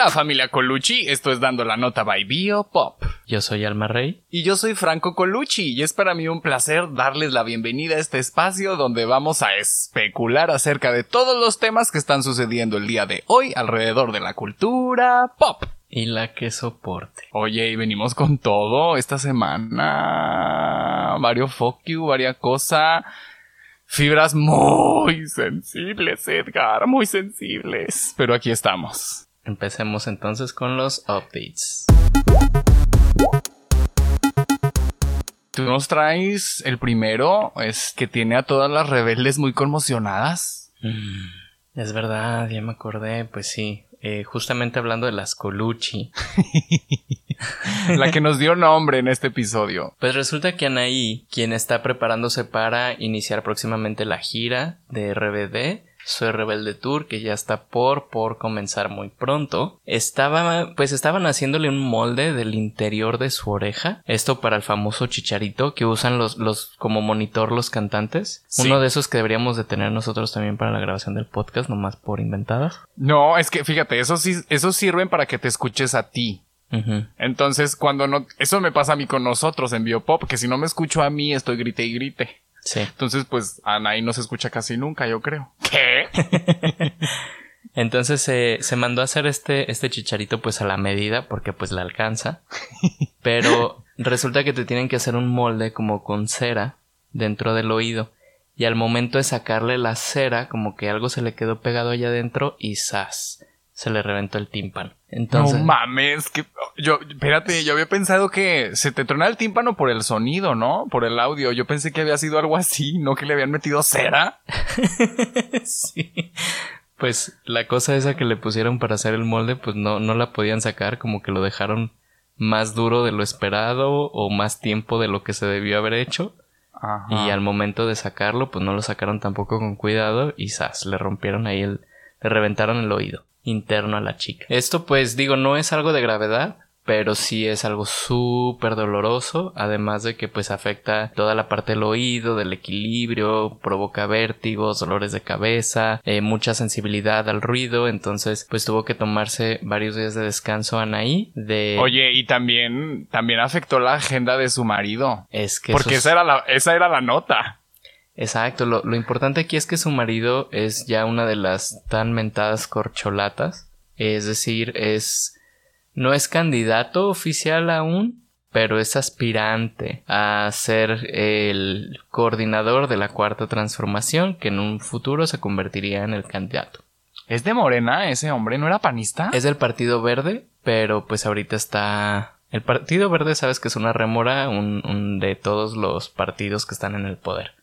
Hola familia Colucci, esto es Dando la Nota by Bio Pop. Yo soy Alma Rey. Y yo soy Franco Colucci y es para mí un placer darles la bienvenida a este espacio donde vamos a especular acerca de todos los temas que están sucediendo el día de hoy alrededor de la cultura pop. Y la que soporte. Oye, y venimos con todo esta semana. Varios fuck you, varias cosas. Fibras muy sensibles, Edgar, muy sensibles. Pero aquí estamos. Empecemos entonces con los updates. Tú nos traes el primero, es que tiene a todas las rebeldes muy conmocionadas. Mm, es verdad, ya me acordé, pues sí. Eh, justamente hablando de las Colucci. la que nos dio nombre en este episodio. Pues resulta que Anaí, quien está preparándose para iniciar próximamente la gira de RBD, soy Rebelde Tour, que ya está por, por comenzar muy pronto. Estaba, pues estaban haciéndole un molde del interior de su oreja. Esto para el famoso chicharito que usan los, los, como monitor los cantantes. Uno de esos que deberíamos de tener nosotros también para la grabación del podcast, nomás por inventadas. No, es que fíjate, eso sí, eso sirven para que te escuches a ti. Entonces, cuando no, eso me pasa a mí con nosotros en Biopop, que si no me escucho a mí, estoy grite y grite. Sí. Entonces, pues Anaí no se escucha casi nunca, yo creo. ¿Qué? Entonces se mandó a hacer este, este chicharito pues a la medida porque pues la alcanza. Pero resulta que te tienen que hacer un molde como con cera dentro del oído. Y al momento de sacarle la cera, como que algo se le quedó pegado allá adentro y ¡zas! Se le reventó el tímpano. Entonces, no mames, que yo, espérate, yo había pensado que se te trona el tímpano por el sonido, ¿no? Por el audio. Yo pensé que había sido algo así, no que le habían metido cera. sí. Pues la cosa esa que le pusieron para hacer el molde, pues no, no la podían sacar, como que lo dejaron más duro de lo esperado o más tiempo de lo que se debió haber hecho. Y al momento de sacarlo, pues no lo sacaron tampoco con cuidado y ¡zas! le rompieron ahí el, le reventaron el oído interno a la chica. Esto pues digo no es algo de gravedad, pero sí es algo súper doloroso, además de que pues afecta toda la parte del oído, del equilibrio, provoca vértigos, dolores de cabeza, eh, mucha sensibilidad al ruido, entonces pues tuvo que tomarse varios días de descanso Anaí de... Oye, y también, también afectó la agenda de su marido. Es que... Porque esa, era la, esa era la nota. Exacto, lo, lo, importante aquí es que su marido es ya una de las tan mentadas corcholatas, es decir, es no es candidato oficial aún, pero es aspirante a ser el coordinador de la cuarta transformación que en un futuro se convertiría en el candidato. ¿Es de Morena ese hombre? ¿No era panista? Es del Partido Verde, pero pues ahorita está... El Partido Verde sabes que es una remora un, un de todos los partidos que están en el poder.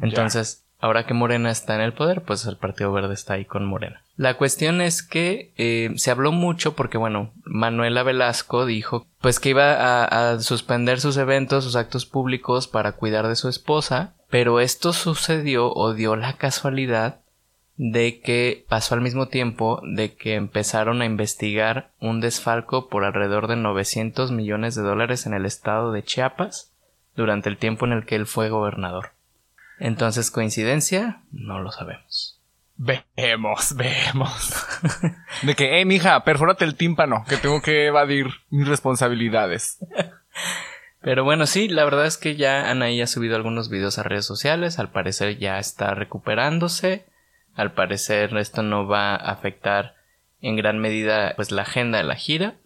Entonces, ahora que Morena está en el poder, pues el Partido Verde está ahí con Morena. La cuestión es que eh, se habló mucho porque, bueno, Manuela Velasco dijo pues que iba a, a, suspender sus eventos, sus actos públicos para cuidar de su esposa, pero esto sucedió o dio la casualidad de que pasó al mismo tiempo de que empezaron a investigar un desfalco por alrededor de 900 millones de dólares en el estado de Chiapas durante el tiempo en el que él fue gobernador. Entonces, ¿coincidencia? No lo sabemos. Vemos, vemos. De que, eh, mija, perfórate el tímpano, que tengo que evadir mis responsabilidades. Pero bueno, sí, la verdad es que ya Anaí ha subido algunos videos a redes sociales, al parecer ya está recuperándose, al parecer esto no va a afectar en gran medida pues la agenda de la gira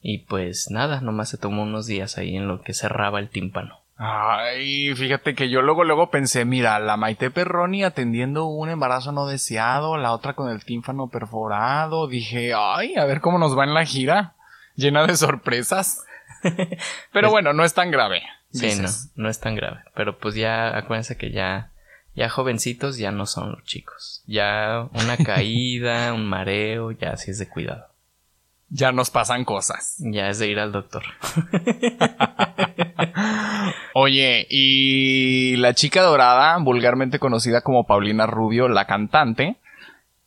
y pues nada, nomás se tomó unos días ahí en lo que cerraba el tímpano. Ay, fíjate que yo luego luego pensé, mira, la Maite Perroni atendiendo un embarazo no deseado, la otra con el tímpano perforado. Dije, ay, a ver cómo nos va en la gira, llena de sorpresas. Pero bueno, no es tan grave. Sí, no, no es tan grave. Pero pues ya, acuérdense que ya, ya jovencitos ya no son los chicos. Ya una caída, un mareo, ya así es de cuidado. Ya nos pasan cosas. Ya es de ir al doctor. Oye, y la chica dorada, vulgarmente conocida como Paulina Rubio, la cantante,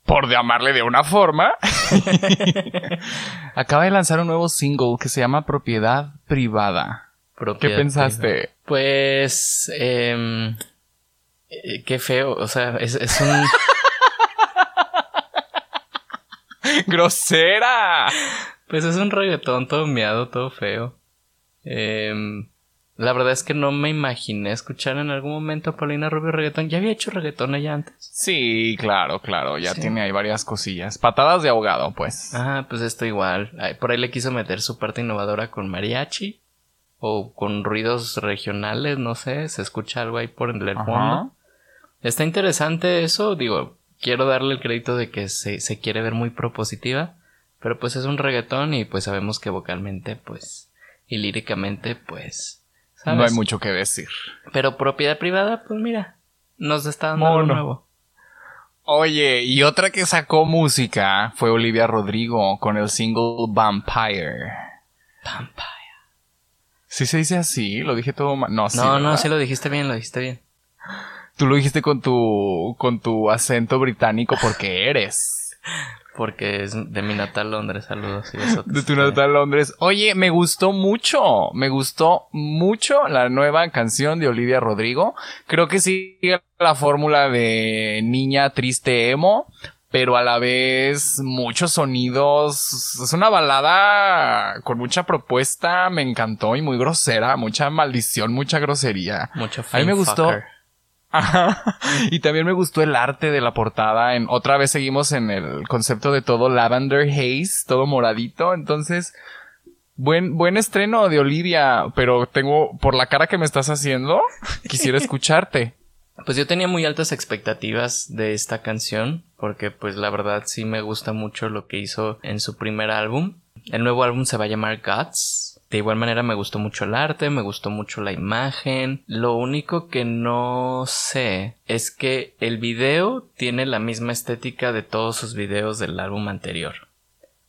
por llamarle de una forma, acaba de lanzar un nuevo single que se llama Propiedad Privada. ¿Qué pensaste? Pues, eh, qué feo, o sea, es, es un... ¡Grosera! Pues es un reggaetón todo miado, todo feo. Em, la verdad es que no me imaginé escuchar en algún momento a Paulina Rubio reggaetón. ¿Ya había hecho reggaetón allá antes? Sí, claro, claro. Ya Sí. tiene ahí varias cosillas. Patadas de ahogado, pues. Ah, pues esto igual. Por ahí le quiso meter su parte innovadora con mariachi. O con ruidos regionales, no sé. Se escucha algo ahí por el fondo. Está interesante eso. Digo, quiero darle el crédito de que se, se quiere ver muy propositiva. Pero pues es un reggaetón y pues sabemos que vocalmente, pues. Y líricamente, pues. ¿sabes? No hay mucho que decir. Pero propiedad privada, pues mira. Nos está dando algo nuevo. Oye, y otra que sacó música fue Olivia Rodrigo con el single Vampire. Vampire. ¿Sí se dice así? Lo dije todo mal. No, sí. no, no, ¿verdad? sí lo dijiste bien, lo dijiste bien. Tú lo dijiste con tu, con tu acento británico porque eres. Porque es de mi natal Londres, saludos. y. De tu natal Londres. Oye, me gustó mucho. Me gustó mucho la nueva canción de Olivia Rodrigo. Creo que sigue la fórmula de niña triste emo. Pero a la vez muchos sonidos. Es una balada con mucha propuesta. Me encantó y muy grosera. Mucha maldición, mucha grosería. Mucho A mí me gustó. fucker. Ajá. Y también me gustó el arte de la portada. En, otra vez seguimos en el concepto de todo lavender haze, todo moradito. Entonces, buen, buen estreno de Olivia, pero tengo, por la cara que me estás haciendo, quisiera escucharte. Pues yo tenía muy altas expectativas de esta canción, porque pues la verdad sí me gusta mucho lo que hizo en su primer álbum. El nuevo álbum se va a llamar Guts. De igual manera me gustó mucho el arte, me gustó mucho la imagen. Lo único que no sé es que el video tiene la misma estética de todos sus videos del álbum anterior.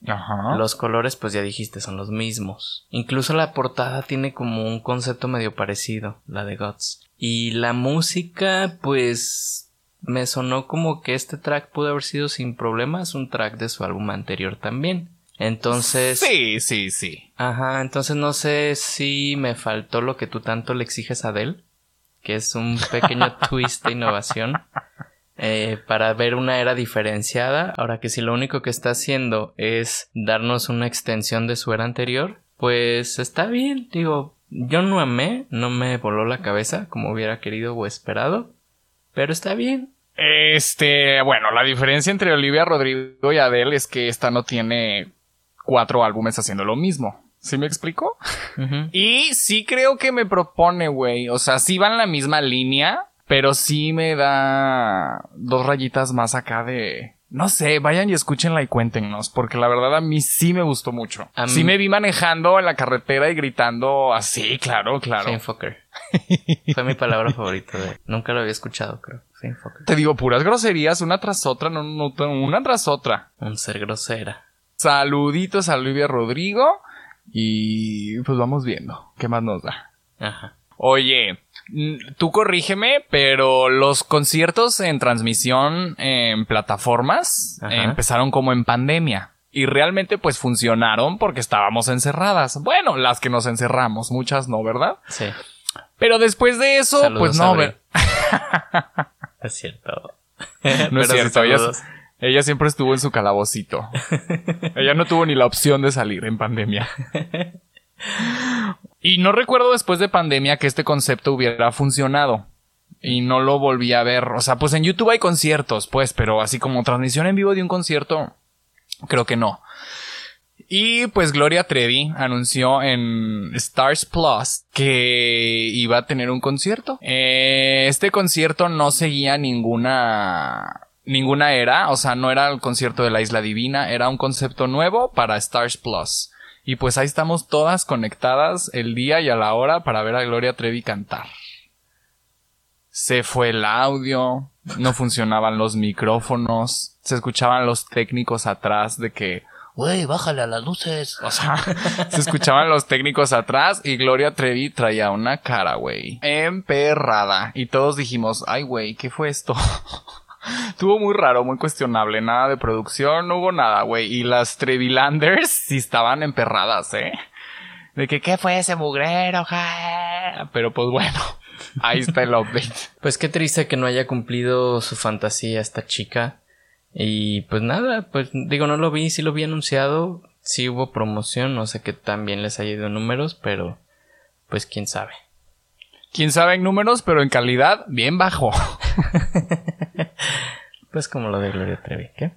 Ajá. Los colores, pues ya dijiste, son los mismos. Incluso la portada tiene como un concepto medio parecido, la de Guts. Y la música, pues me sonó como que este track pudo haber sido sin problemas un track de su álbum anterior también. Entonces, Sí, sí, sí. ajá, entonces no sé si me faltó lo que tú tanto le exiges a Adele, que es un pequeño twist de innovación. eh, para ver una era diferenciada. Ahora que si lo único que está haciendo es darnos una extensión de su era anterior, pues está bien. Digo, yo no amé, no me voló la cabeza como hubiera querido o esperado, pero está bien. Este, bueno, la diferencia entre Olivia Rodrigo y Adele es que esta no tiene cuatro álbumes haciendo lo mismo. ¿Sí me explico? Y sí creo que me propone, güey. O sea, sí va en la misma línea, pero sí me da dos rayitas más acá de... No sé, vayan y escúchenla y cuéntenos, porque la verdad a mí sí me gustó mucho. A mí- Sí me vi manejando en la carretera y gritando así, claro, claro. Famefucker. Fue mi palabra favorita de... Nunca lo había escuchado, creo. Famefucker. Te digo, puras groserías, una tras otra, no, no, una tras otra. Un ser grosera. Saluditos a Olivia Rodrigo y pues vamos viendo qué más nos da. Ajá. Oye, mm, tú corrígeme, pero los conciertos en transmisión en plataformas Ajá. empezaron como en pandemia. Y realmente pues funcionaron porque estábamos encerradas. Bueno, las que nos encerramos, muchas no, ¿verdad? Sí. Pero después de eso, Saludos, pues no, ver- Es cierto. no es Pero cierto. Ella siempre estuvo en su calabocito. ella no tuvo ni la opción de salir en pandemia. Y no recuerdo después de pandemia que este concepto hubiera funcionado. Y no lo volví a ver. O sea, pues en YouTube hay conciertos, pues, pero así como transmisión en vivo de un concierto, creo que no. Y pues Gloria Trevi anunció en Stars Plus que iba a tener un concierto. Eh, este concierto no seguía ninguna ninguna era, o sea, no era el concierto de la Isla Divina, era un concepto nuevo para Stars Plus. Y pues ahí estamos todas conectadas el día y a la hora para ver a Gloria Trevi cantar. Se fue el audio, no funcionaban los micrófonos, se escuchaban los técnicos atrás de que, güey, bájale a las luces. O sea, se escuchaban los técnicos atrás y Gloria Trevi traía una cara, güey, emperrada. Y todos dijimos, ay, güey, ¿qué fue esto? Estuvo muy raro, muy cuestionable, nada de producción, no hubo nada, güey. Y las Trevilanders sí estaban emperradas, ¿eh? De que, ¿qué fue ese mugrero? ja? Pero pues bueno, ahí está el update. Pues qué triste que no haya cumplido su fantasía esta chica. Y pues nada, pues digo, no lo vi, sí lo vi anunciado, sí hubo promoción, no sé qué tan bien les haya ido números, pero pues quién sabe. Quién sabe en números, pero en calidad bien bajo. pues como lo de Gloria Trevi, ¿qué?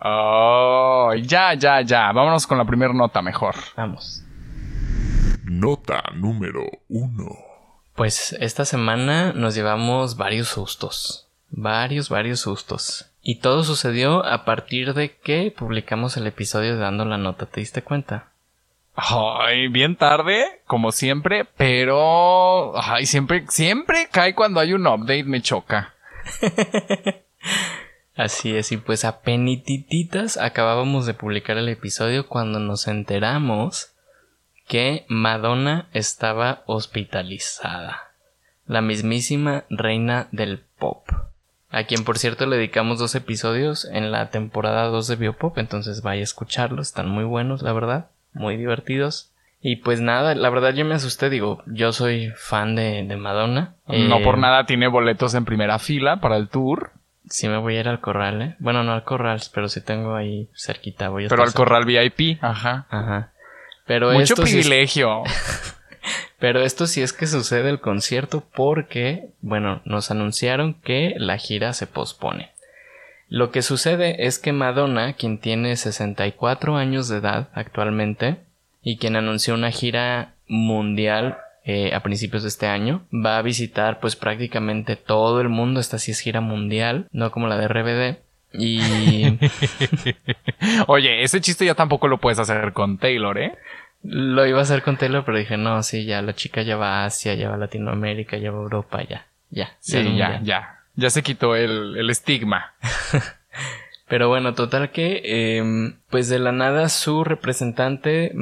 Oh, ya, ya, ya. Vámonos con la primera nota mejor. Vamos. Nota número uno. Pues esta semana nos llevamos varios sustos. Varios, varios sustos. Y todo sucedió a partir de que publicamos el episodio dando la nota, ¿te diste cuenta? Ay, bien tarde, como siempre, pero ay, siempre, siempre cae cuando hay un update, me choca. Así es, y pues a penitititas acabábamos de publicar el episodio cuando nos enteramos que Madonna estaba hospitalizada. La mismísima reina del pop. A quien por cierto le dedicamos dos episodios en la temporada 2 de Biopop, entonces vaya a escucharlos, están muy buenos, la verdad, muy divertidos. Y pues nada, la verdad yo me asusté, digo, yo soy fan de, Madonna. No por eh, nada tiene boletos en primera fila para el tour. Sí me voy a ir al corral, ¿eh? Bueno, no al corral, pero sí tengo ahí cerquita. Voy a pero al corral VIP, ajá. Ajá. Pero Mucho privilegio. pero esto sí es que sucede el concierto porque, bueno, nos anunciaron que la gira se pospone. Lo que sucede es que Madonna, quien tiene 64 años de edad actualmente, y quien anunció una gira mundial eh, a principios de este año. Va a visitar pues prácticamente todo el mundo. Esta sí es gira mundial, no como la de RBD. Y... Oye, ese chiste ya tampoco lo puedes hacer con Taylor, ¿eh? Lo iba a hacer con Taylor, pero dije, no, sí, ya la chica ya va a Asia, ya va a Latinoamérica, ya va a Europa, ya, ya. Sí, ya, ya. Ya se quitó el, el estigma. pero bueno, total que, eh, pues de la nada su representante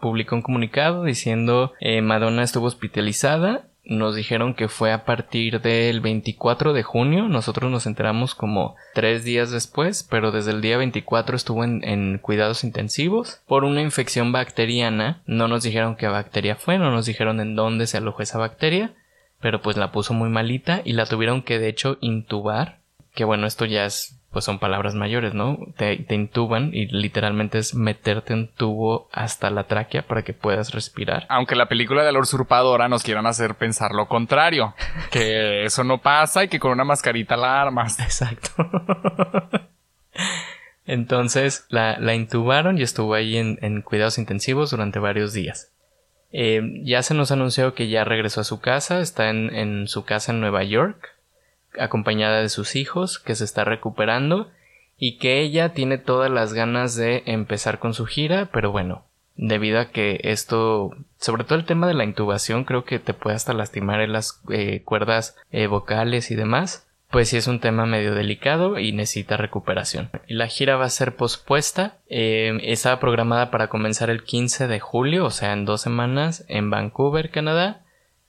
publicó un comunicado diciendo eh, Madonna estuvo hospitalizada. Nos dijeron que fue a partir del 24 de junio. Nosotros nos enteramos como tres días después, pero desde el día 24 estuvo en, en cuidados intensivos por una infección bacteriana. No nos dijeron qué bacteria fue, no nos dijeron en dónde se alojó esa bacteria, pero pues la puso muy malita y la tuvieron que de hecho intubar. Que bueno, esto ya es pues son palabras mayores, ¿no? Te, intuban y literalmente es meterte un tubo hasta la tráquea para que puedas respirar. Aunque la película de la usurpadora nos quieran hacer pensar lo contrario, que eso no pasa y que con una mascarita la armas. Exacto. Entonces la, intubaron y estuvo ahí en, cuidados intensivos durante varios días. Eh, ya se nos anunció que ya regresó a su casa, está en, su casa en Nueva York acompañada de sus hijos, que se está recuperando y que ella tiene todas las ganas de empezar con su gira, pero bueno, debido a que esto, sobre todo el tema de la intubación, creo que te puede hasta lastimar en las eh, cuerdas eh, vocales y demás, pues sí es un tema medio delicado y necesita recuperación. La gira va a ser pospuesta, eh, estaba programada para comenzar el 15 de julio, o sea, en dos semanas, en Vancouver, Canadá,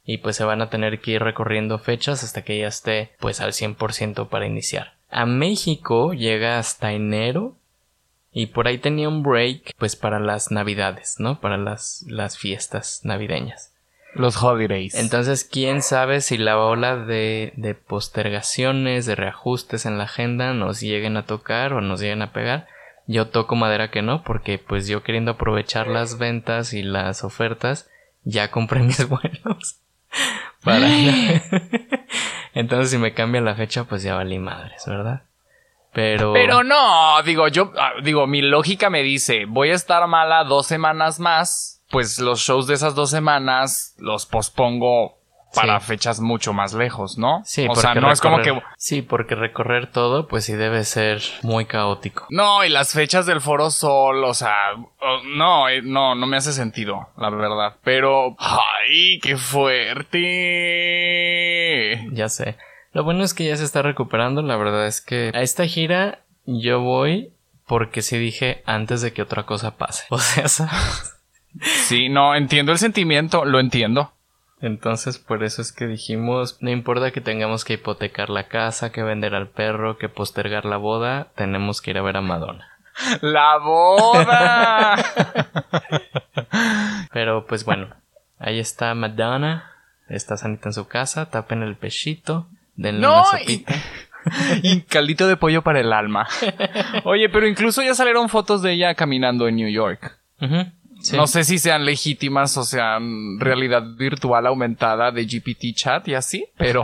y pues se van a tener que ir recorriendo fechas hasta que ya esté pues al 100% para iniciar. A México llega hasta enero y por ahí tenía un break pues para las navidades, ¿no? Para las, las fiestas navideñas. Los holidays. Entonces, quién sabe si la ola de, de postergaciones, de reajustes en la agenda nos lleguen a tocar o nos lleguen a pegar. Yo toco madera que no, porque pues yo queriendo aprovechar las ventas y las ofertas, ya compré mis vuelos. Para Entonces, si me cambia la fecha, pues ya valí madres, ¿verdad? Pero. Pero no, digo, yo, ah, digo, mi lógica me dice, voy a estar mala dos semanas más, pues los shows de esas dos semanas los pospongo para fechas mucho más lejos, ¿no? Sí, o sea, no es como que Sí, porque recorrer todo pues sí debe ser muy caótico. No, y las fechas del Foro Sol, o sea, no, eh, no, no me hace sentido, la verdad. Pero ay, qué fuerte. Ya sé. Lo bueno es que ya se está recuperando, la verdad es que a esta gira yo voy porque sí dije antes de que otra cosa pase. O sea, Sí, no, entiendo el sentimiento, lo entiendo. Entonces por eso es que dijimos, no importa que tengamos que hipotecar la casa, que vender al perro, que postergar la boda, tenemos que ir a ver a Madonna. ¡La boda! Pero pues bueno, ahí está Madonna, está sanita en su casa, tapen el pechito, denle una sopita. y caldito de pollo para el alma. Oye, pero incluso ya salieron fotos de ella caminando en New York. Sí. No sé si sean legítimas o sean realidad virtual aumentada de GPT chat y así, pero.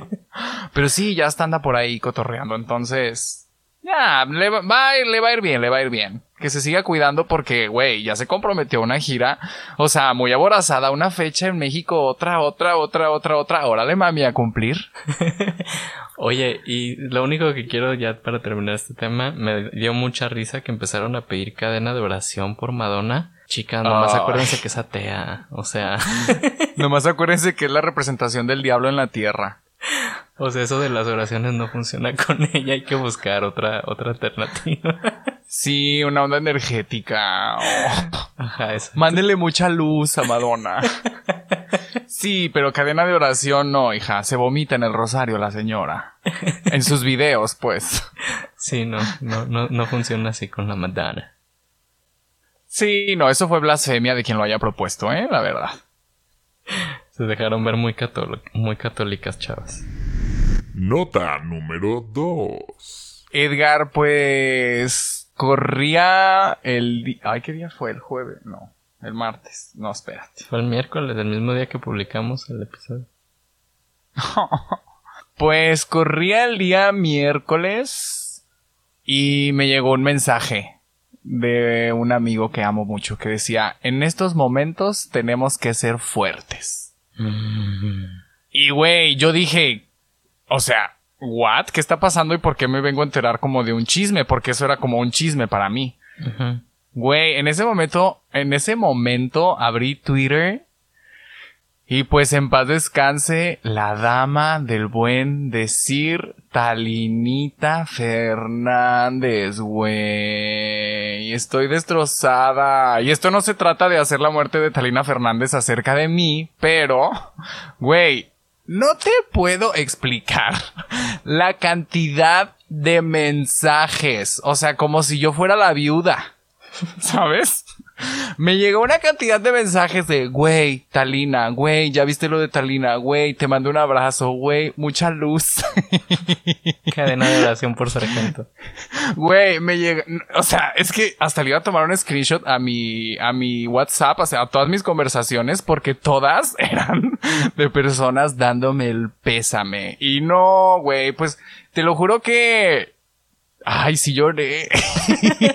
pero sí, ya está anda por ahí cotorreando. Entonces. Ya, le va, va le va a ir bien, le va a ir bien. Que se siga cuidando porque, güey, ya se comprometió a una gira. O sea, muy aborazada, una fecha en México, otra, otra, otra, otra, otra. Órale, mami, a cumplir. Oye, y lo único que quiero ya para terminar este tema, me dio mucha risa que empezaron a pedir cadena de oración por Madonna. Chicas, nomás Ay. acuérdense que es atea. O sea, Nomás acuérdense que es la representación del diablo en la tierra. o sea, eso de las oraciones no funciona con ella. Hay que buscar otra, otra alternativa. Sí, una onda energética. Oh. Ajá, eso. Mándenle mucha luz a Madonna. Sí, pero cadena de oración no, hija. Se vomita en el rosario la señora. En sus videos, pues. Sí, no, no, no, no funciona así con la Madonna. Sí, no, eso fue blasfemia de quien lo haya propuesto, ¿eh? La verdad. Se dejaron ver muy, cató- muy católicas, chavas. Nota número 2. Edgar, pues. Corría el día. Ay, ¿qué día fue? ¿El jueves? No. El martes. No, espérate. Fue el miércoles, el mismo día que publicamos el episodio. Pues corría el día miércoles y me llegó un mensaje de un amigo que amo mucho que decía, en estos momentos tenemos que ser fuertes. Y güey, yo dije, o sea, ¿what? ¿Qué está pasando y por qué me vengo a enterar como de un chisme? Porque eso era como un chisme para mí. Güey, en ese momento, en ese momento abrí Twitter y pues en paz descanse la dama del buen decir Talinita Fernández, güey. Estoy destrozada. Y esto no se trata de hacer la muerte de Talina Fernández acerca de mí, pero, güey, no te puedo explicar la cantidad de mensajes. O sea, como si yo fuera la viuda. ¿Sabes? Me llegó una cantidad de mensajes de, güey, Talina, güey, ya viste lo de Talina, güey, te mando un abrazo, güey, mucha luz. Cadena de oración por sargento. Güey, me llega, o sea, es que hasta le iba a tomar un screenshot a mi, a mi WhatsApp, o sea, a todas mis conversaciones, porque todas eran de personas dándome el pésame. Y no, güey, pues, te lo juro que, ay, sí lloré.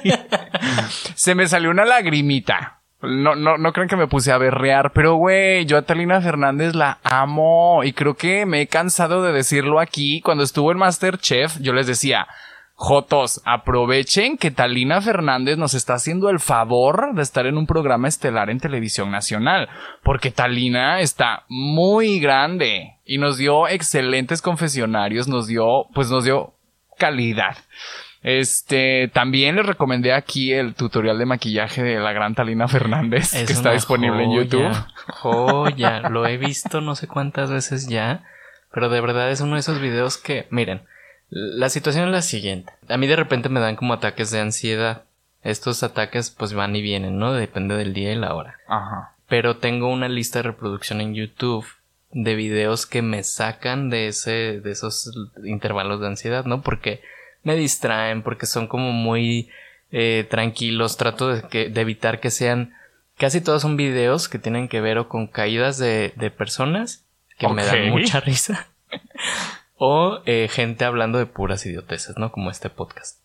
Se me salió una lagrimita. No, no, no creen que me puse a berrear, pero güey, yo a Talina Fernández la amo y creo que me he cansado de decirlo aquí. Cuando estuvo en Masterchef, yo les decía, Jotos, aprovechen que Talina Fernández nos está haciendo el favor de estar en un programa estelar en televisión nacional, porque Talina está muy grande y nos dio excelentes confesionarios, nos dio, pues nos dio calidad. Este, también les recomendé aquí el tutorial de maquillaje de la gran Talina Fernández, Es que está disponible en YouTube. Joya, lo he visto no sé cuántas veces ya, pero de verdad es uno de esos videos que, miren, la situación es la siguiente. A mí de repente me dan como ataques de ansiedad. Estos ataques pues van y vienen, ¿no? Depende del día y la hora. Ajá. Pero tengo una lista de reproducción en YouTube de videos que me sacan de ese, de esos intervalos de ansiedad, ¿no? Porque me distraen, porque son como muy eh, tranquilos. Trato de, que, de evitar que sean. Casi todos son videos que tienen que ver o con caídas de, de personas que me dan mucha risa. o eh, gente hablando de puras idioteces, ¿no? Como este podcast.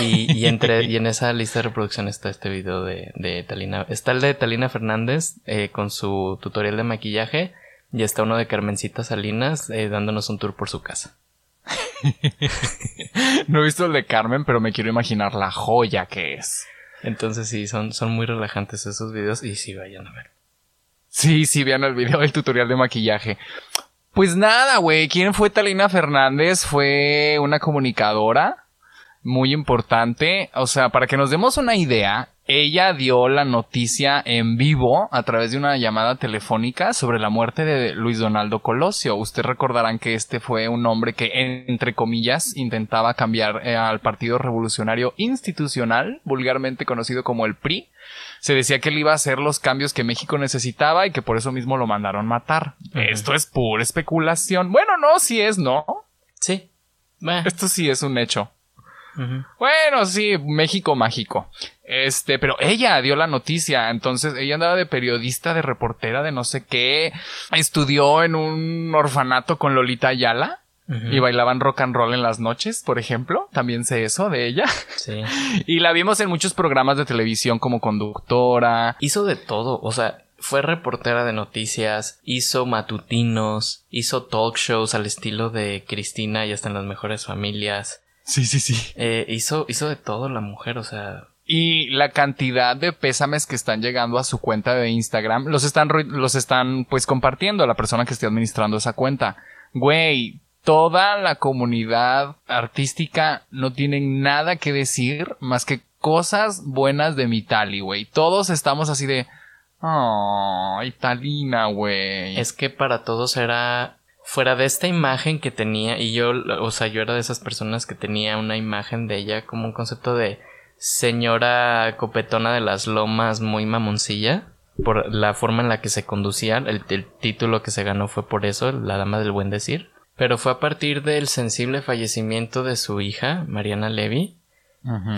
Y, y entre, y en esa lista de reproducción está este video de, de Talina. Está el de Talina Fernández eh, con su tutorial de maquillaje. Y está uno de Carmencita Salinas eh, dándonos un tour por su casa. No he visto el de Carmen, pero me quiero imaginar la joya que es. Entonces sí, son, son muy relajantes esos videos. Y sí, vayan a ver. Sí, sí, vean el video del tutorial de maquillaje. Pues nada, güey. ¿Quién fue Talina Fernández? Fue una comunicadora muy importante. O sea, para que nos demos una idea, ella dio la noticia en vivo a través de una llamada telefónica sobre la muerte de Luis Donaldo Colosio. Ustedes recordarán que este fue un hombre que, entre comillas, intentaba cambiar eh, al Partido Revolucionario Institucional, vulgarmente conocido como el PRI. Se decía que él iba a hacer los cambios que México necesitaba y que por eso mismo lo mandaron matar. Esto es pura especulación. Bueno, no, si es, ¿no? Sí. Bah, Esto sí es un hecho. Bueno, sí, México mágico. Este, pero ella dio la noticia, entonces ella andaba de periodista, de reportera, de no sé qué. Estudió en un orfanato con Lolita Ayala y bailaban rock and roll en las noches, por ejemplo. También sé eso de ella. Sí. Y la vimos en muchos programas de televisión como conductora. Hizo de todo, o sea, fue reportera de noticias, hizo matutinos, hizo talk shows al estilo de Cristina y hasta en las mejores familias. Sí, sí, sí. Eh, hizo, hizo de todo la mujer, o sea, Y la cantidad de pésames que están llegando a su cuenta de Instagram los están, los están pues compartiendo a la persona que esté administrando esa cuenta. Güey, toda la comunidad artística no tienen nada que decir más que cosas buenas de Mitali, güey. Todos estamos así de... Oh, Italina, güey. es que para todos era fuera de esta imagen que tenía y yo, o sea, yo era de esas personas que tenía una imagen de ella como un concepto de señora copetona de las lomas muy mamoncilla por la forma en la que se conducía, el, el título que se ganó fue por eso, la dama del buen decir, pero fue a partir del sensible fallecimiento de su hija, Mariana Levy,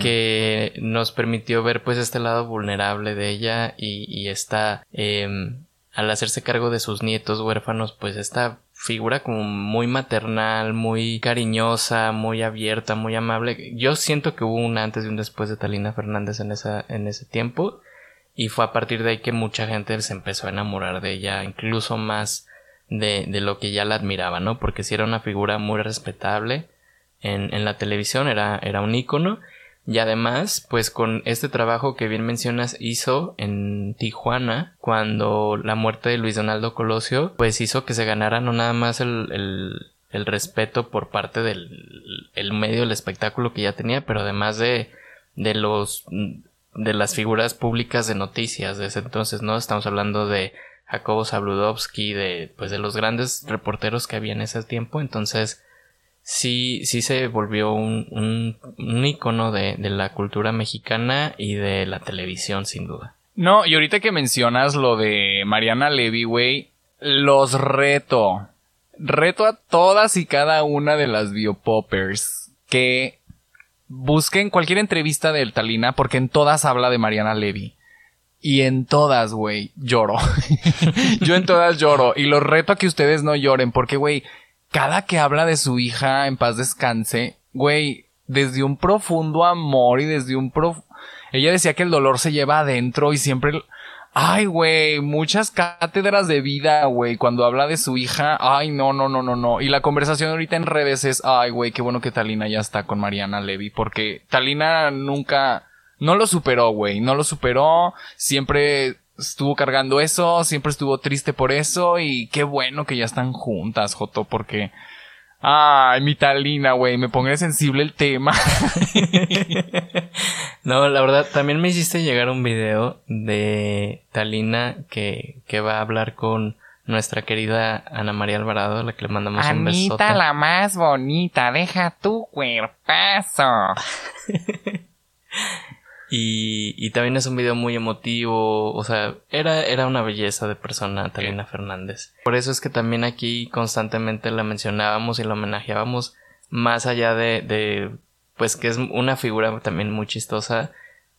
que nos permitió ver pues este lado vulnerable de ella y, y esta em, al hacerse cargo de sus nietos huérfanos pues esta figura como muy maternal muy cariñosa muy abierta muy amable. Yo siento que hubo un antes y un después de Talina Fernández en esa en ese tiempo y fue a partir de ahí que mucha gente se empezó a enamorar de ella incluso más de, de lo que ya la admiraba no porque si era una figura muy respetable en, en la televisión era, era un ícono y además, pues con este trabajo que bien mencionas hizo en Tijuana, cuando la muerte de Luis Donaldo Colosio, pues hizo que se ganara no nada más el, el, respeto por parte del el medio del espectáculo que ya tenía, pero además de, de los de las figuras públicas de noticias de ese entonces, ¿no? Estamos hablando de Jacobo Zabludovsky, de pues de los grandes reporteros que había en ese tiempo, entonces sí, sí se volvió un, un, icono de, de la cultura mexicana y de la televisión, sin duda. No, y ahorita que mencionas lo de Mariana Levy, güey, los reto. Reto a todas y cada una de las biopoppers que busquen cualquier entrevista del Talina porque en todas habla de Mariana Levy. Y en todas, güey, lloro. Yo en todas lloro. Y los reto a que ustedes no lloren porque, güey, cada que habla de su hija en paz descanse, güey, desde un profundo amor y desde un prof... Ella decía que el dolor se lleva adentro y siempre... Ay, güey, muchas cátedras de vida, güey, cuando habla de su hija. Ay, no, no, no, no, no. Y la conversación ahorita en redes es, ay, güey, qué bueno que Talina ya está con Mariana Levy, porque Talina nunca, no lo superó, güey, no lo superó, siempre estuvo cargando eso, siempre estuvo triste por eso y qué bueno que ya están juntas, Joto, porque... Ay, mi Talina, güey, me pone sensible el tema. No, la verdad, también me hiciste llegar un video de Talina que, que va a hablar con nuestra querida Ana María Alvarado, a la que le mandamos un besote. Anita la más bonita, deja tu cuerpazo. Y, y también es un video muy emotivo, o sea, era, era una belleza de persona Talina Fernández. Por eso es que también aquí constantemente la mencionábamos y la homenajeábamos más allá de, de pues que es una figura también muy chistosa,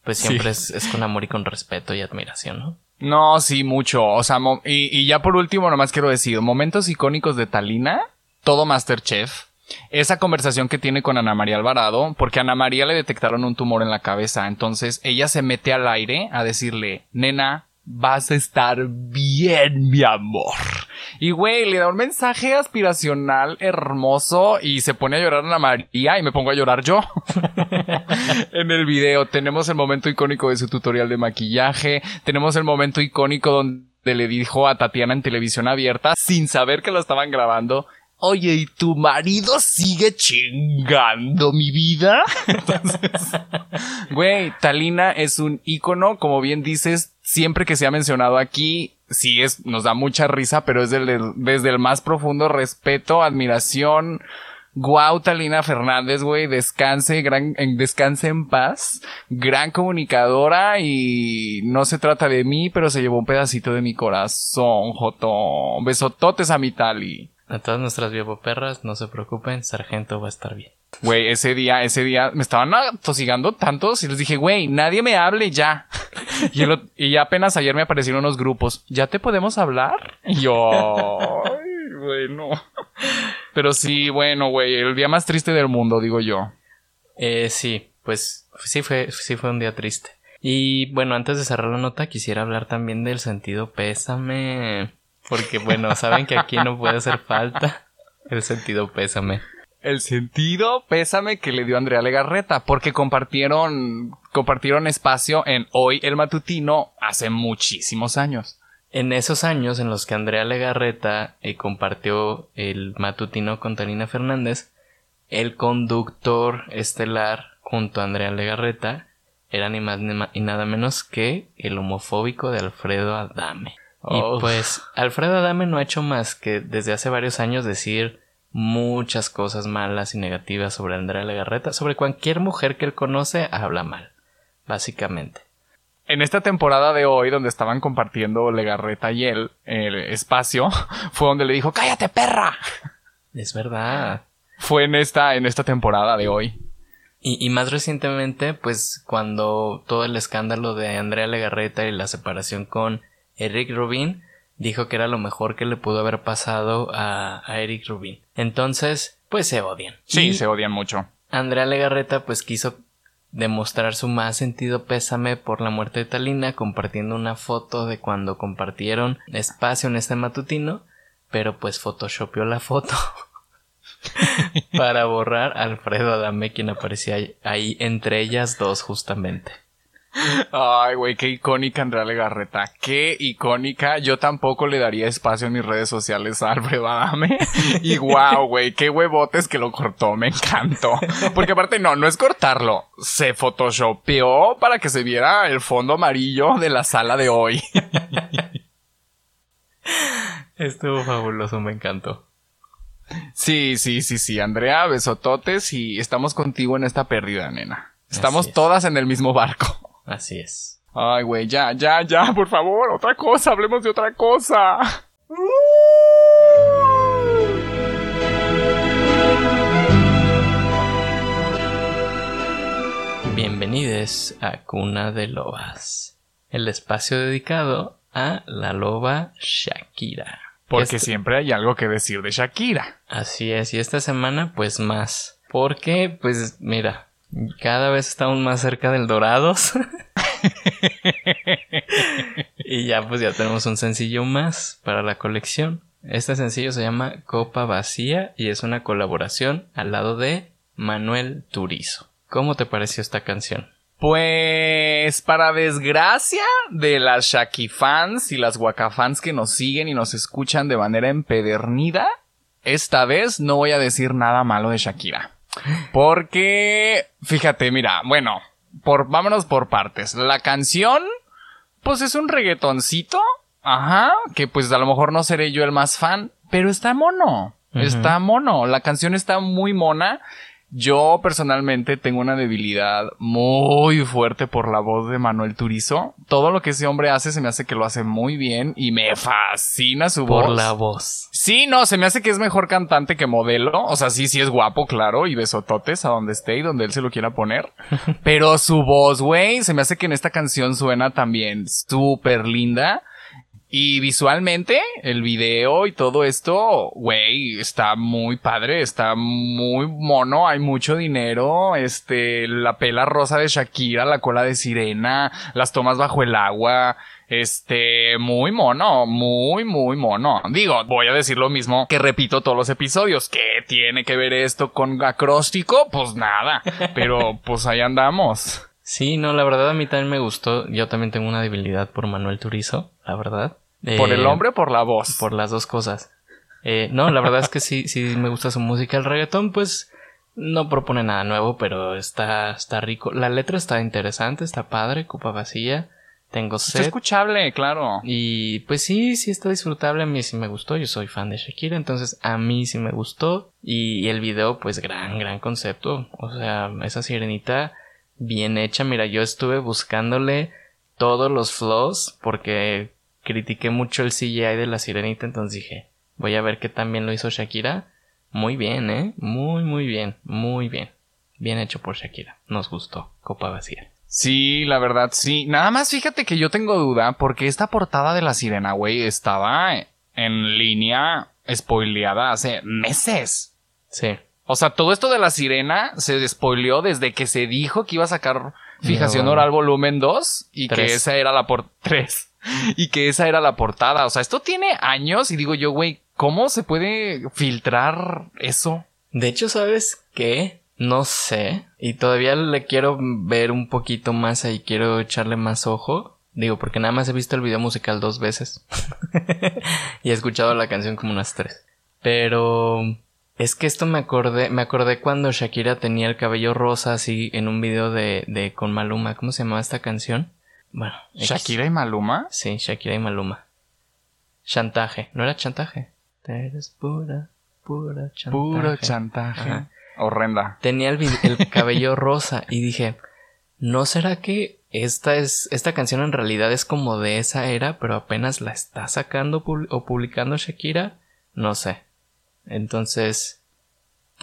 pues siempre Sí. es, es con amor y con respeto y admiración, ¿no? No, sí, mucho. O sea, y, y ya por último, nomás quiero decir, momentos icónicos de Talina, todo Masterchef. Esa conversación que tiene con Ana María Alvarado, porque a Ana María le detectaron un tumor en la cabeza, entonces ella se mete al aire a decirle, nena, vas a estar bien, mi amor. Y güey, le da un mensaje aspiracional hermoso y se pone a llorar Ana María y me pongo a llorar yo. en el video tenemos el momento icónico de su tutorial de maquillaje, tenemos el momento icónico donde le dijo a Tatiana en televisión abierta, sin saber que lo estaban grabando, Oye, ¿y tu marido sigue chingando mi vida? Entonces, güey, Talina es un ícono, como bien dices, siempre que se ha mencionado aquí, sí es, nos da mucha risa, pero es desde el más profundo respeto, admiración. Guau, Talina Fernández, güey, descanse, gran, en, descanse en paz, gran comunicadora y no se trata de mí, pero se llevó un pedacito de mi corazón, Joto. Besototes a mi Tali. A todas nuestras perras, no se preocupen, Sargento va a estar bien. Güey, ese día, ese día me estaban tosigando tantos y les dije, güey, nadie me hable ya. y, el- y apenas ayer me aparecieron unos grupos. ¿Ya te podemos hablar? Y yo, ay, güey, no. Pero sí, bueno, güey, el día más triste del mundo, digo yo. Eh, sí, pues sí fue, sí fue un día triste. Y bueno, antes de cerrar la nota, quisiera hablar también del sentido pésame. Porque bueno, saben que aquí no puede hacer falta el sentido pésame. El sentido, pésame que le dio Andrea Legarreta, porque compartieron, compartieron espacio en Hoy el Matutino hace muchísimos años. En esos años en los que Andrea Legarreta eh, compartió el matutino con Talina Fernández, el conductor estelar junto a Andrea Legarreta era ni más ni, nada menos que el homofóbico de Alfredo Adame. Oh. Y pues Alfredo Adame no ha hecho más que desde hace varios años decir muchas cosas malas y negativas sobre Andrea Legarreta, sobre cualquier mujer que él conoce habla mal, básicamente. En esta temporada de hoy, donde estaban compartiendo Legarreta y él el espacio, fue donde le dijo, cállate perra. Es verdad. Fue en esta, en esta temporada de hoy. Y, y más recientemente, pues cuando todo el escándalo de Andrea Legarreta y la separación con Eric Rubin, dijo que era lo mejor que le pudo haber pasado a, a Eric Rubin. Entonces, pues se odian. Sí, Y se odian mucho. Andrea Legarreta pues quiso demostrar su más sentido pésame por la muerte de Talina compartiendo una foto de cuando compartieron espacio en este matutino, pero pues photoshopeó la foto para borrar a Alfredo Adame quien aparecía ahí- ahí entre ellas dos justamente. Ay, güey, qué icónica Andrea Legarreta. Qué icónica. Yo tampoco le daría espacio en mis redes sociales a Alfredo Adame. Y wow, güey, qué huevotes que lo cortó. Me encantó. Porque aparte, no, no es cortarlo. Se photoshopeó para que se viera el fondo amarillo de la sala de hoy. Estuvo fabuloso, me encantó. Sí, sí, sí, sí. Andrea, besototes y estamos contigo en esta pérdida, nena. Estamos es. todas en el mismo barco. Así es. Ay, güey, ya, ya, ya, por favor, otra cosa, hablemos de otra cosa. Bienvenidos a Cuna de Lobas, el espacio dedicado a la loba Shakira. Porque Este- siempre hay algo que decir de Shakira. Así es, y esta semana pues más. Porque, pues mira, cada vez estamos más cerca del Dorados. y ya pues ya tenemos un sencillo más para la colección. Este sencillo se llama Copa Vacía y es una colaboración al lado de Manuel Turizo. ¿Cómo te pareció esta canción? Pues, para desgracia de las Shaki fans y las Waka fans que nos siguen y nos escuchan de manera empedernida, esta vez no voy a decir nada malo de Shakira. Porque, fíjate, mira, bueno, por, vámonos por partes. La canción, pues es un reggaetoncito, ajá, que pues a lo mejor no seré yo el más fan, pero está mono. Está mono. La canción está muy mona. Yo personalmente tengo una debilidad muy fuerte por la voz de Manuel Turizo. Todo lo que ese hombre hace se me hace que lo hace muy bien y me fascina su Por voz. la voz. Sí, no, se me hace que es mejor cantante que modelo. O sea, sí, sí es guapo, claro, y besototes a donde esté y donde él se lo quiera poner. Pero su voz, güey, se me hace que en esta canción suena también súper linda. Y visualmente, el video y todo esto, güey, está muy padre, está muy mono, hay mucho dinero, este, la pela rosa de Shakira, la cola de sirena, las tomas bajo el agua, este, muy mono, muy, muy mono. Digo, voy a decir lo mismo que repito todos los episodios. ¿Qué tiene que ver esto con acróstico? Pues nada, pero pues ahí andamos. Sí, no, la verdad a mí también me gustó. Yo también tengo una debilidad por Manuel Turizo, la verdad. ¿Por Eh, el hombre o por la voz? Por las dos cosas. Eh, no, la verdad es que sí, sí me gusta su música. El reggaetón, pues, no propone nada nuevo, pero está, está rico. La letra está interesante, está padre, copa vacía. Tengo Está sed. escuchable, claro. Y pues sí, sí está disfrutable. A mí sí me gustó. Yo soy fan de Shakira, entonces a mí sí me gustó. Y el video, pues gran, gran concepto. O sea, esa sirenita bien hecha. Mira, yo estuve buscándole todos los flaws porque critiqué mucho el CGI de la sirenita. Entonces dije, Voy a ver qué también lo hizo Shakira. Muy bien, ¿eh? Muy, muy bien, muy bien. Bien hecho por Shakira. Nos gustó. Copa vacía. Sí, la verdad, sí. Nada más fíjate que yo tengo duda porque esta portada de la sirena, güey, estaba en línea spoileada hace meses. Sí. O sea, todo esto de la sirena se spoileó desde que se dijo que iba a sacar Fijación No. Oral Volumen 2 y que esa era la por 3 y que esa era la portada. O sea, esto tiene años y digo yo, güey, ¿cómo se puede filtrar eso? De hecho, ¿sabes qué? No sé. Y todavía le quiero ver un poquito más ahí. Quiero echarle más ojo. Digo, porque nada más he visto el video musical dos veces. y he escuchado la canción como unas tres. Pero es que esto me acordé, me acordé cuando Shakira tenía el cabello rosa así en un video de, de con Maluma. ¿Cómo se llamaba esta canción? Bueno, X. Shakira y Maluma. Sí, Shakira y Maluma. Chantaje. ¿No era chantaje? Eres pura, pura chantaje. Puro chantaje. Ajá. Horrenda. Tenía el, cabello rosa y dije, ¿no será que esta es esta canción en realidad es como de esa era, pero apenas la está sacando pub- o publicando Shakira? No sé. Entonces,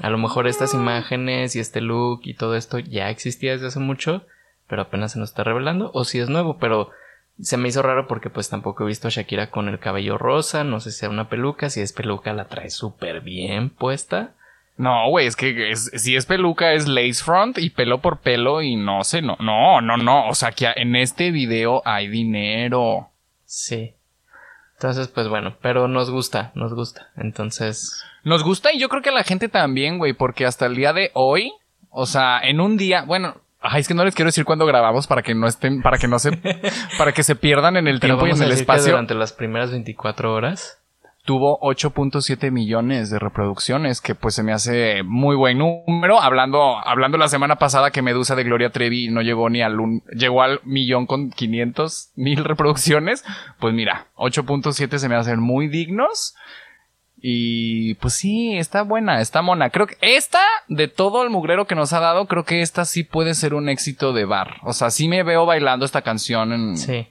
a lo mejor estas imágenes y este look y todo esto ya existía desde hace mucho, pero apenas se nos está revelando, o si es nuevo, pero se me hizo raro porque pues tampoco he visto a Shakira con el cabello rosa, no sé si sea una peluca, si es peluca la trae súper bien puesta. No, güey, es que es- si es peluca es lace front y pelo por pelo y no sé, no, no, no, no. O sea que en este video hay dinero. Sí. Entonces, pues bueno, pero nos gusta, nos gusta. Entonces, Nos gusta y yo creo que a la gente también, güey, porque hasta el día de hoy, o sea, en un día, bueno, ay, es que no les quiero decir cuándo grabamos para que no estén, para que no se, para que se pierdan en el pero tiempo y en el decir que espacio. durante las primeras 24 horas. Tuvo 8.7 millones de reproducciones, que pues se me hace muy buen número. Hablando, hablando la semana pasada que Medusa de Gloria Trevi no llegó ni al un, llegó al millón con 500 mil reproducciones. Pues mira, 8.7 se me hacen muy dignos. Y pues sí, está buena, está mona. Creo que esta, de todo el mugrero que nos ha dado, creo que esta sí puede ser un éxito de bar. O sea, sí me veo bailando esta canción en, Sí,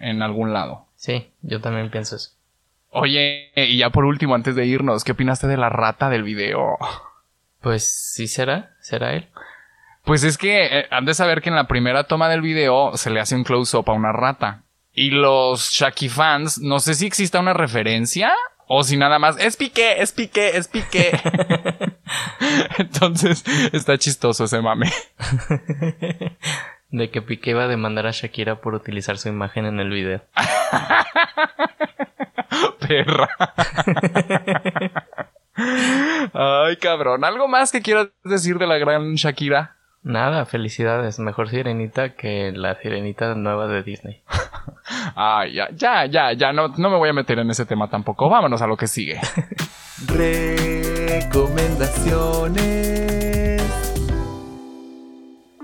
en algún lado. sí, yo también pienso eso. Oye, y ya por último, antes de irnos, ¿qué opinaste de la rata del video? Pues sí será, será él. Pues es que eh, han de saber que en la primera toma del video se le hace un close-up a una rata. Y los Shaki fans, no sé si exista una referencia o si nada más es piqué, es piqué, es piqué. Entonces está chistoso ese mame. De que Piqué iba a demandar a Shakira por utilizar su imagen en el video. Perra. Ay, cabrón. ¿Algo más que quieras decir de la gran Shakira? Nada, felicidades. Mejor sirenita que la sirenita nueva de Disney. Ay, ya, ya, ya, ya, no, no me voy a meter en ese tema tampoco. Vámonos a lo que sigue. Recomendaciones.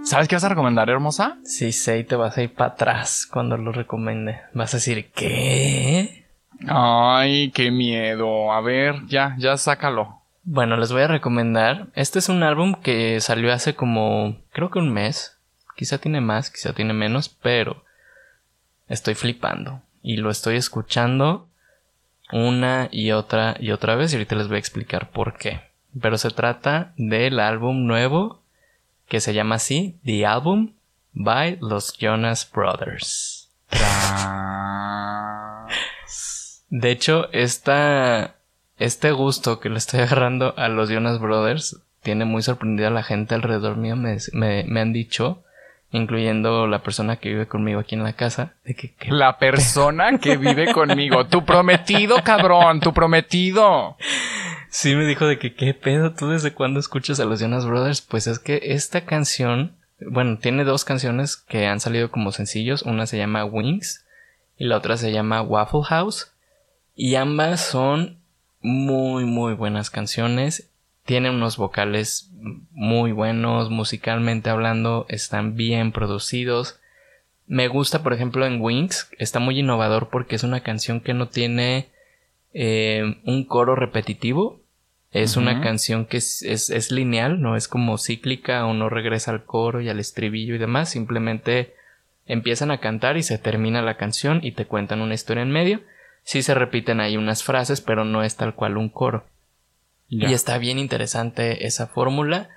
¿Sabes qué vas a recomendar, hermosa? Sí, sé, y te vas a ir para atrás cuando lo recomiende. Vas a decir, ¿qué? Ay, qué miedo. A ver, ya, ya sácalo. Bueno, les voy a recomendar. Este es un álbum que salió hace como, creo que un mes. Quizá tiene más, quizá tiene menos, pero estoy flipando. Y lo estoy escuchando una y otra y otra vez. Y ahorita les voy a explicar por qué. Pero se trata del álbum nuevo que se llama así, The Album by los Jonas Brothers. De hecho, esta, este gusto que le estoy agarrando a los Jonas Brothers tiene muy sorprendida a la gente alrededor mío. Me, me- me han dicho, incluyendo la persona que vive conmigo aquí en la casa, de que, que- La persona que vive conmigo. Tu prometido, cabrón. Tu prometido. sí me dijo de que qué pedo, tú desde cuándo escuchas a los Jonas Brothers. Pues es que esta canción, bueno, tiene dos canciones que han salido como sencillos. Una se llama Wings y la otra se llama Waffle House. Y ambas son muy, muy buenas canciones. Tienen unos vocales muy buenos, musicalmente hablando, están bien producidos. Me gusta, por ejemplo, en Wings, está muy innovador porque es una canción que no tiene eh, un coro repetitivo. Es una canción que es, es- es lineal, no es como cíclica o no regresa al coro y al estribillo y demás. Simplemente empiezan a cantar y se termina la canción y te cuentan una historia en medio. Sí se repiten ahí unas frases, pero no es tal cual un coro. Y está bien interesante esa fórmula.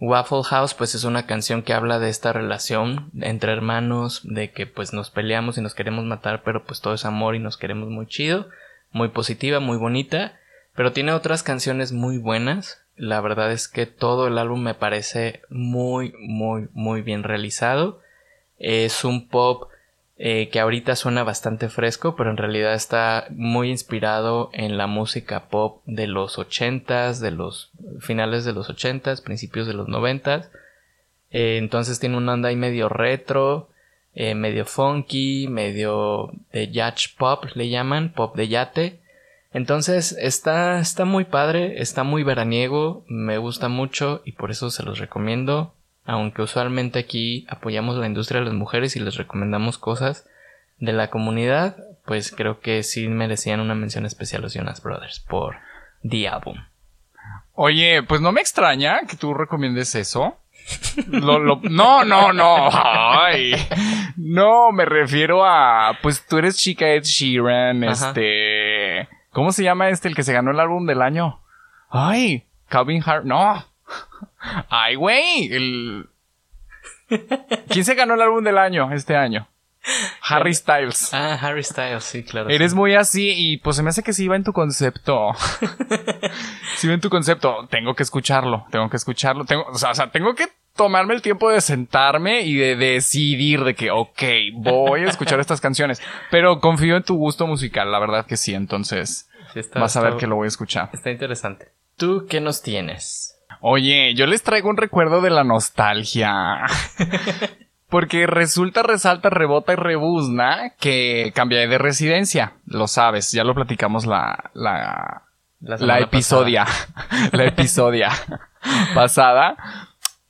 Waffle House pues es una canción que habla de esta relación entre hermanos, de que pues nos peleamos y nos queremos matar, pero pues todo es amor y nos queremos muy chido, muy positiva, muy bonita, pero tiene otras canciones muy buenas. La verdad es que todo el álbum me parece muy, muy, muy bien realizado. Es un pop eh, que ahorita suena bastante fresco, pero en realidad está muy inspirado en la música pop de los ochentas, de los finales de los ochentas, principios de los noventas. Eh, entonces tiene una onda ahí medio retro, eh, medio funky, medio de yacht pop le llaman, pop de yate. Entonces está, está muy padre, está muy veraniego, me gusta mucho y por eso se los recomiendo aunque usualmente aquí apoyamos la industria de las mujeres y les recomendamos cosas de la comunidad, pues creo que sí merecían una mención especial los Jonas Brothers por The Album. Oye, pues no me extraña que tú recomiendes eso. no, no, no. Ay. No, me refiero a. Pues tú eres chica Ed Sheeran. Este. ¿Cómo se llama este el que se ganó el álbum del año? Ay, Calvin Hart. No. Ay, güey. El... ¿Quién se ganó el álbum del año este año? Harry Styles. Ah, Harry Styles, sí, claro. Eres muy así y pues se me hace que sí va en tu concepto. sí va en tu concepto. Tengo que escucharlo, tengo que escucharlo. Tengo, o sea, tengo que tomarme el tiempo de sentarme y de decidir de que, ok, voy a escuchar estas canciones. Pero confío en tu gusto musical, la verdad que sí, entonces vas a ver que lo voy a escuchar. Está interesante. ¿Tú qué nos tienes? Oye, yo les traigo un recuerdo de la nostalgia. Porque resulta, resalta, rebota y rebuzna que cambié de residencia. Lo sabes, ya lo platicamos la, la, la, episodia, la episodia pasada.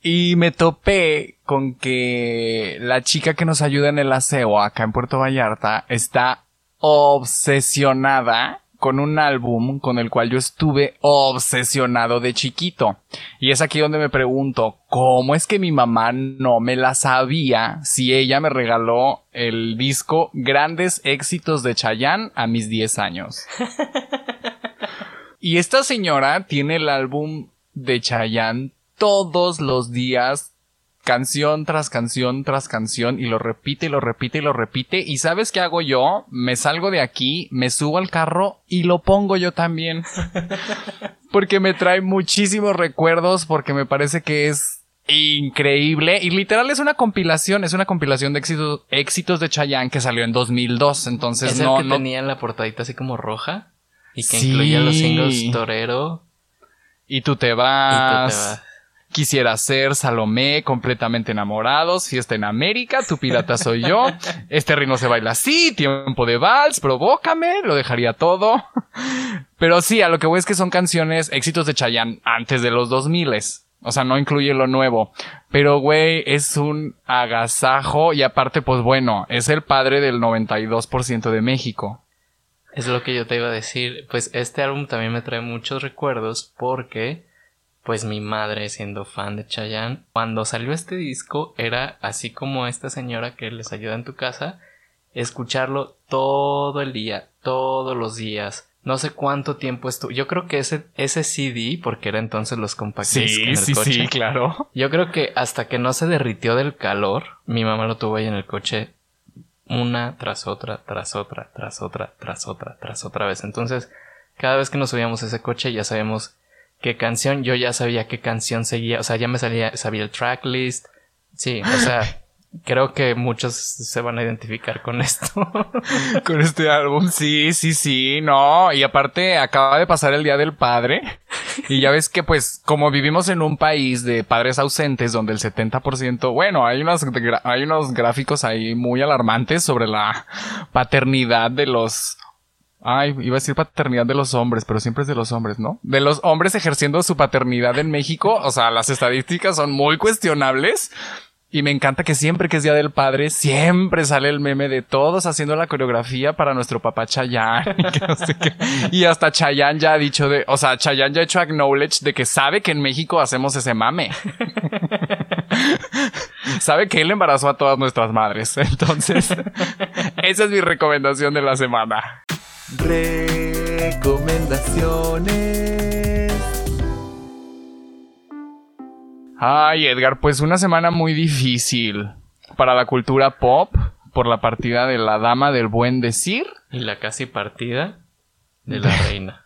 Y me topé con que la chica que nos ayuda en el aseo acá en Puerto Vallarta está obsesionada con un álbum con el cual yo estuve obsesionado de chiquito. Y es aquí donde me pregunto, ¿cómo es que mi mamá no me la sabía si ella me regaló el disco Grandes éxitos de Chayanne a mis 10 años? y esta señora tiene el álbum de Chayanne todos los días canción tras canción tras canción y lo repite y lo repite y lo repite. ¿Y sabes qué hago yo? Me salgo de aquí, me subo al carro y lo pongo yo también. porque me trae muchísimos recuerdos, porque me parece que es increíble y literal es una compilación, es una compilación de éxitos, éxitos de Chayanne que salió en 2002, entonces ¿Es no... El que tenía en la portadita así como roja y que incluía los singles Torero. Y tú te vas. Y tú te vas. Quisiera ser Salomé, completamente enamorados, fiesta en América, tu pirata soy yo, este ritmo se baila así, tiempo de vals, provócame, lo dejaría todo. Pero sí, a lo que voy es que son canciones, éxitos de Chayanne antes de los 2000 o sea, no incluye lo nuevo. Pero, güey, es un agasajo y aparte, pues bueno, es el padre del 92% de México. Es lo que yo te iba a decir. Pues este álbum también me trae muchos recuerdos porque pues mi madre siendo fan de Chayanne, cuando salió este disco era así como esta señora que les ayuda en tu casa, escucharlo todo el día, todos los días. No sé cuánto tiempo estuvo. Yo creo que ese, ese CD, porque era entonces los compact sí, sí, Sí, claro. Yo creo que hasta que no se derritió del calor, mi mamá lo tuvo ahí en el coche una tras otra, tras otra, tras otra, tras otra, tras otra vez. Entonces, cada vez que nos subíamos a ese coche ya sabemos qué canción, yo ya sabía qué canción seguía, o sea, ya me salía, sabía el tracklist. Sí, o sea, creo que muchos se van a identificar con esto. con este álbum, sí, sí, sí, no. Y aparte, acaba de pasar el Día del Padre. Y ya ves que, pues, como vivimos en un país de padres ausentes, donde el 70%, bueno, hay unos, hay unos gráficos ahí muy alarmantes sobre la paternidad de los Ay, iba a decir paternidad de los hombres, pero siempre es de los hombres, ¿no? De los hombres ejerciendo su paternidad en México. O sea, las estadísticas son muy cuestionables. Y me encanta que siempre que es Día del Padre, siempre sale el meme de todos haciendo la coreografía para nuestro papá Chayanne. Y, hasta Chayanne ya ha dicho de, o sea, Chayanne ya ha hecho acknowledge de que sabe que en México hacemos ese mame. sabe que él embarazó a todas nuestras madres. Entonces, esa es mi recomendación de la semana. Recomendaciones. Ay, Edgar, pues una semana muy difícil para la cultura pop por la partida de la dama del buen decir, Y la casi partida de la reina.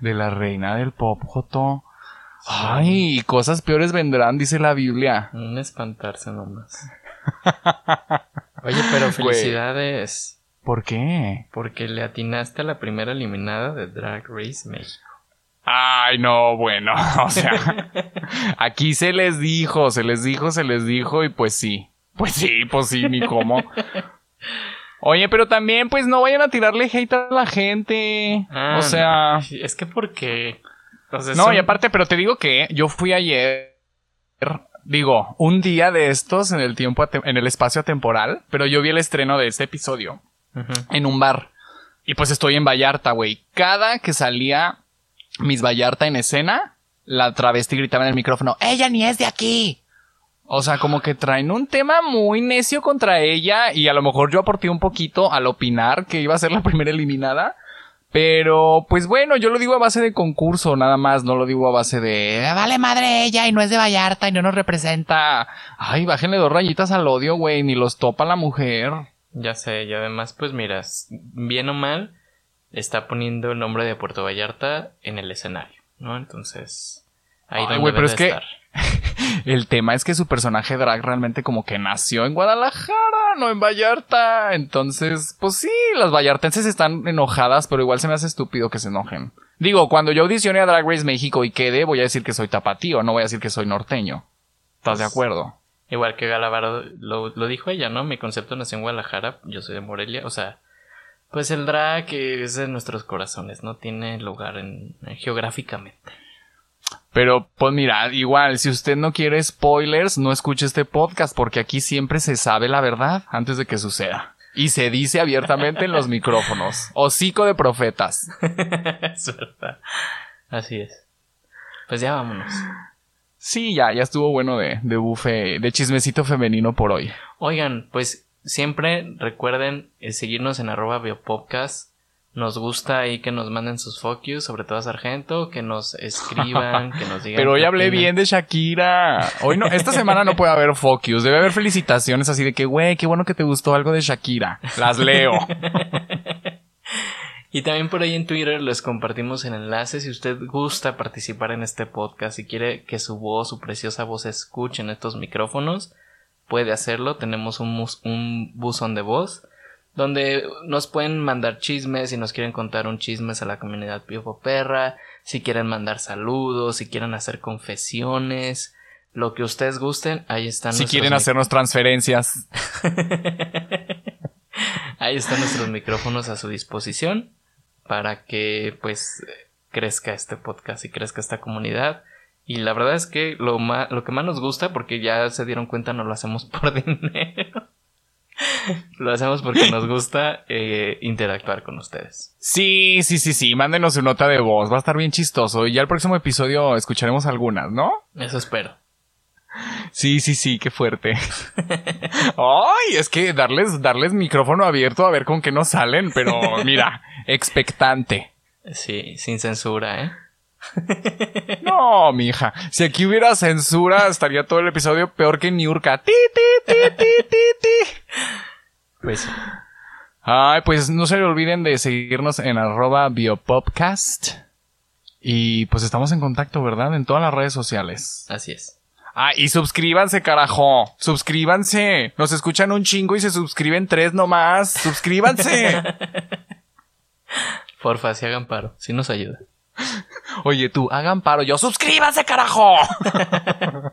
de la reina del pop, Joto. Ay, cosas peores vendrán, dice la Biblia. Un espantarse nomás. Oye, pero felicidades. ¿Por qué? Porque le atinaste a la primera eliminada de Drag Race México. Ay, no, bueno, o sea, aquí se les dijo, se les dijo, se les dijo y pues sí, pues sí, pues sí, ni cómo. Oye, pero también pues no vayan a tirarle hate a la gente, Ah, o sea, Es que porque. no, son- y aparte, pero te digo que yo fui ayer, digo, un día de estos en el tiempo, en el espacio temporal, pero yo vi el estreno de este episodio En un bar. Y pues estoy en Vallarta, güey. Cada que salía Miss Vallarta en escena, la travesti gritaba en el micrófono, ella ni es de aquí. O sea, como que traen un tema muy necio contra ella y a lo mejor yo aporté un poquito al opinar que iba a ser la primera eliminada. Pero, pues bueno, yo lo digo a base de concurso, nada más, no lo digo a base de "Eh, vale madre ella y no es de Vallarta y no nos representa. Ay, bájenle dos rayitas al odio, güey, ni los topa la mujer. Ya sé, y además, pues mira, s- bien o mal, está poniendo el nombre de Puerto Vallarta en el escenario, ¿no? Entonces, ahí Ay, donde güey, pero es que- estar. El tema es que su personaje drag realmente como que nació en Guadalajara, no en Vallarta. Entonces, pues sí, las vallartenses están enojadas, pero igual se me hace estúpido que se enojen. Digo, cuando yo audicione a Drag Race México y quede, voy a decir que soy tapatío, no voy a decir que soy norteño. ¿Estás de Pues- acuerdo? Igual que Galavaro lo, lo dijo ella, ¿no? Mi concepto nació en Guadalajara, yo soy de Morelia, o sea, pues el drag es de nuestros corazones, no tiene lugar en, en- geográficamente. Pero, pues mira, igual, si usted no quiere spoilers, no escuche este podcast, porque aquí siempre se sabe la verdad antes de que suceda. Y se dice abiertamente en los micrófonos. Hocico de profetas. es verdad. Así es. Pues ya vámonos. Sí, ya, ya estuvo bueno de, de bufe, de chismecito femenino por hoy. Oigan, pues siempre recuerden eh, seguirnos en arroba biopodcast. Nos gusta ahí que nos manden sus focus, sobre todo a Sargento, que nos escriban, que nos digan. Pero hoy hablé bien de Shakira. Hoy no, esta semana no puede haber focus. Debe haber felicitaciones así de que, güey, qué bueno que te gustó algo de Shakira. Las leo. Y también por ahí en Twitter les compartimos el enlace. Si usted gusta participar en este podcast y quiere que su voz, su preciosa voz, se escuche en estos micrófonos, puede hacerlo. Tenemos un, un buzón de voz donde nos pueden mandar chismes si nos quieren contar un chismes a la comunidad Piofo Perra, si quieren mandar saludos, si quieren hacer confesiones, lo que ustedes gusten, ahí están. Si quieren hacernos transferencias. Ahí están nuestros micrófonos a su disposición para que pues crezca este podcast y crezca esta comunidad. Y la verdad es que lo, ma- lo que más nos gusta, porque ya se dieron cuenta, no lo hacemos por dinero. lo hacemos porque nos gusta eh, interactuar con ustedes. Sí, sí, sí, sí. Mándenos su nota de voz. Va a estar bien chistoso. Y ya el próximo episodio escucharemos algunas, ¿no? Eso espero. Sí, sí, sí, qué fuerte. Ay, es que darles, darles micrófono abierto a ver con qué nos salen, pero mira, expectante. Sí, sin censura, ¿eh? No, mija. Si aquí hubiera censura, estaría todo el episodio peor que Niurka. Ti, ti, ti, ti, ti, ti. Pues. Ay, pues no se le olviden de seguirnos en arroba biopopcast. Y pues estamos en contacto, ¿verdad? En todas las redes sociales. así es. Ah, y suscríbanse, carajo. Suscríbanse. Nos escuchan un chingo y se suscriben tres nomás. Suscríbanse. Porfa, si hagan paro, si nos ayuda. Oye, tú, hagan paro. Yo, suscríbanse, carajo.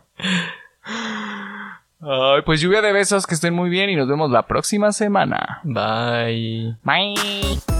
Ay, pues lluvia de besos, que estén muy bien y nos vemos la próxima semana. Bye. Bye.